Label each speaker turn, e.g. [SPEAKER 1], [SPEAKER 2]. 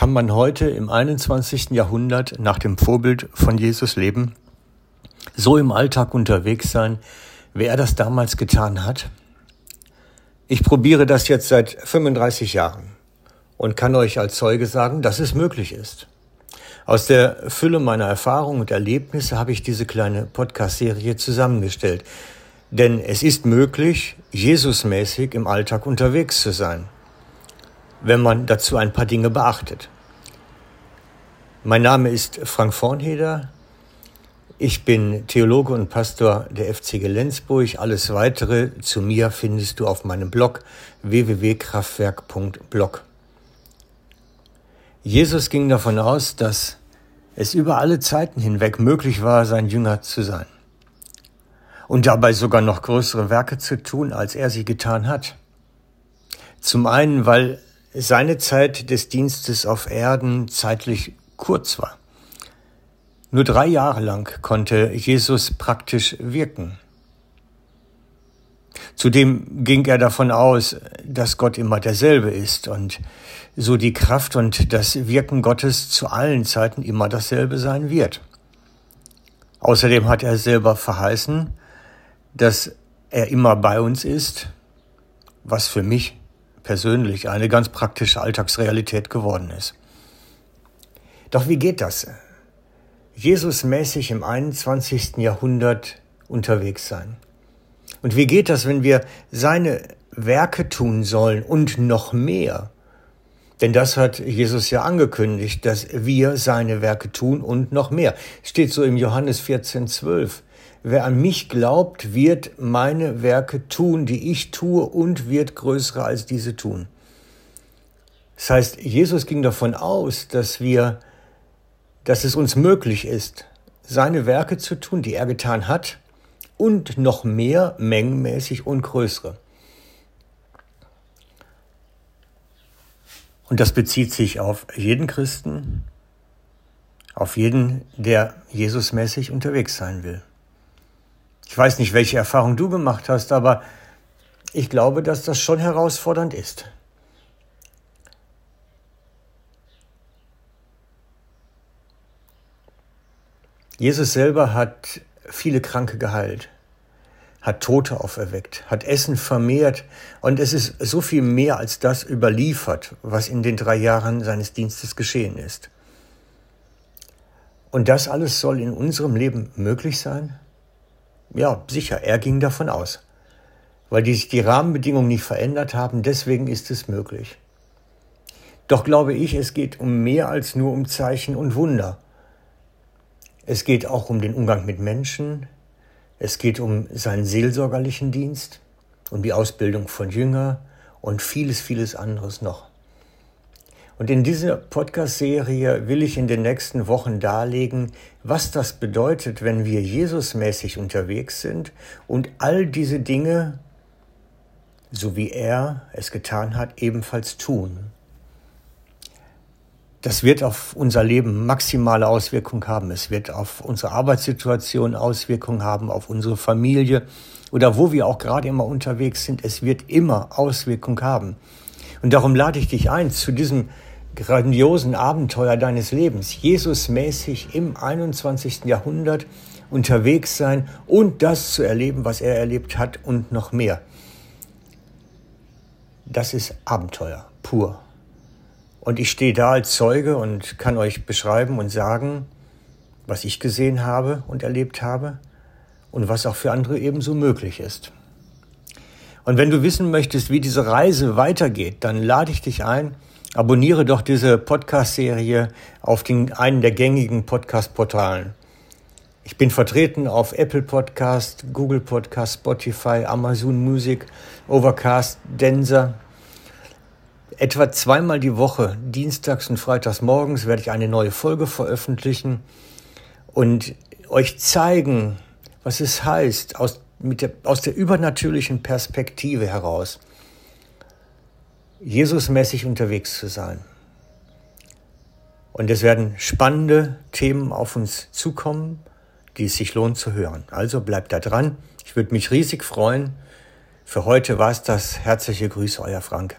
[SPEAKER 1] Kann man heute im 21. Jahrhundert nach dem Vorbild von Jesus leben? So im Alltag unterwegs sein, wie er das damals getan hat? Ich probiere das jetzt seit 35 Jahren und kann euch als Zeuge sagen, dass es möglich ist. Aus der Fülle meiner Erfahrungen und Erlebnisse habe ich diese kleine Podcast-Serie zusammengestellt. Denn es ist möglich, Jesusmäßig im Alltag unterwegs zu sein wenn man dazu ein paar Dinge beachtet. Mein Name ist Frank Vornheder. Ich bin Theologe und Pastor der FCG Lenzburg. Alles weitere zu mir findest du auf meinem Blog www.kraftwerk.blog. Jesus ging davon aus, dass es über alle Zeiten hinweg möglich war, sein Jünger zu sein. Und dabei sogar noch größere Werke zu tun, als er sie getan hat. Zum einen, weil seine Zeit des Dienstes auf Erden zeitlich kurz war. Nur drei Jahre lang konnte Jesus praktisch wirken. Zudem ging er davon aus, dass Gott immer derselbe ist und so die Kraft und das Wirken Gottes zu allen Zeiten immer dasselbe sein wird. Außerdem hat er selber verheißen, dass er immer bei uns ist, was für mich persönlich eine ganz praktische Alltagsrealität geworden ist. Doch wie geht das? Jesusmäßig im 21. Jahrhundert unterwegs sein. Und wie geht das, wenn wir seine Werke tun sollen und noch mehr? Denn das hat Jesus ja angekündigt, dass wir seine Werke tun und noch mehr. Steht so im Johannes 14, 12. Wer an mich glaubt, wird meine Werke tun, die ich tue, und wird größere als diese tun. Das heißt, Jesus ging davon aus, dass wir, dass es uns möglich ist, seine Werke zu tun, die er getan hat, und noch mehr mengenmäßig und größere. Und das bezieht sich auf jeden Christen, auf jeden, der Jesusmäßig unterwegs sein will. Ich weiß nicht, welche Erfahrung du gemacht hast, aber ich glaube, dass das schon herausfordernd ist. Jesus selber hat viele Kranke geheilt, hat Tote auferweckt, hat Essen vermehrt und es ist so viel mehr als das überliefert, was in den drei Jahren seines Dienstes geschehen ist. Und das alles soll in unserem Leben möglich sein? Ja, sicher, er ging davon aus. Weil die sich die Rahmenbedingungen nicht verändert haben, deswegen ist es möglich. Doch glaube ich, es geht um mehr als nur um Zeichen und Wunder. Es geht auch um den Umgang mit Menschen, es geht um seinen seelsorgerlichen Dienst, um die Ausbildung von Jünger und vieles, vieles anderes noch. Und in dieser Podcast-Serie will ich in den nächsten Wochen darlegen, was das bedeutet, wenn wir Jesusmäßig unterwegs sind und all diese Dinge, so wie er es getan hat, ebenfalls tun. Das wird auf unser Leben maximale Auswirkungen haben. Es wird auf unsere Arbeitssituation Auswirkungen haben, auf unsere Familie oder wo wir auch gerade immer unterwegs sind. Es wird immer Auswirkungen haben. Und darum lade ich dich ein zu diesem grandiosen Abenteuer deines Lebens, Jesusmäßig im 21. Jahrhundert unterwegs sein und das zu erleben, was er erlebt hat und noch mehr. Das ist Abenteuer pur. Und ich stehe da als Zeuge und kann euch beschreiben und sagen, was ich gesehen habe und erlebt habe und was auch für andere ebenso möglich ist. Und wenn du wissen möchtest, wie diese Reise weitergeht, dann lade ich dich ein, abonniere doch diese Podcast-Serie auf den, einen der gängigen Podcast-Portalen. Ich bin vertreten auf Apple Podcast, Google Podcast, Spotify, Amazon Music, Overcast, Denser. Etwa zweimal die Woche, dienstags und freitags morgens, werde ich eine neue Folge veröffentlichen und euch zeigen, was es heißt, aus, der, aus der übernatürlichen Perspektive heraus Jesusmäßig unterwegs zu sein. Und es werden spannende Themen auf uns zukommen, die es sich lohnt zu hören. Also bleibt da dran. Ich würde mich riesig freuen. Für heute war es das. Herzliche Grüße, euer Frank.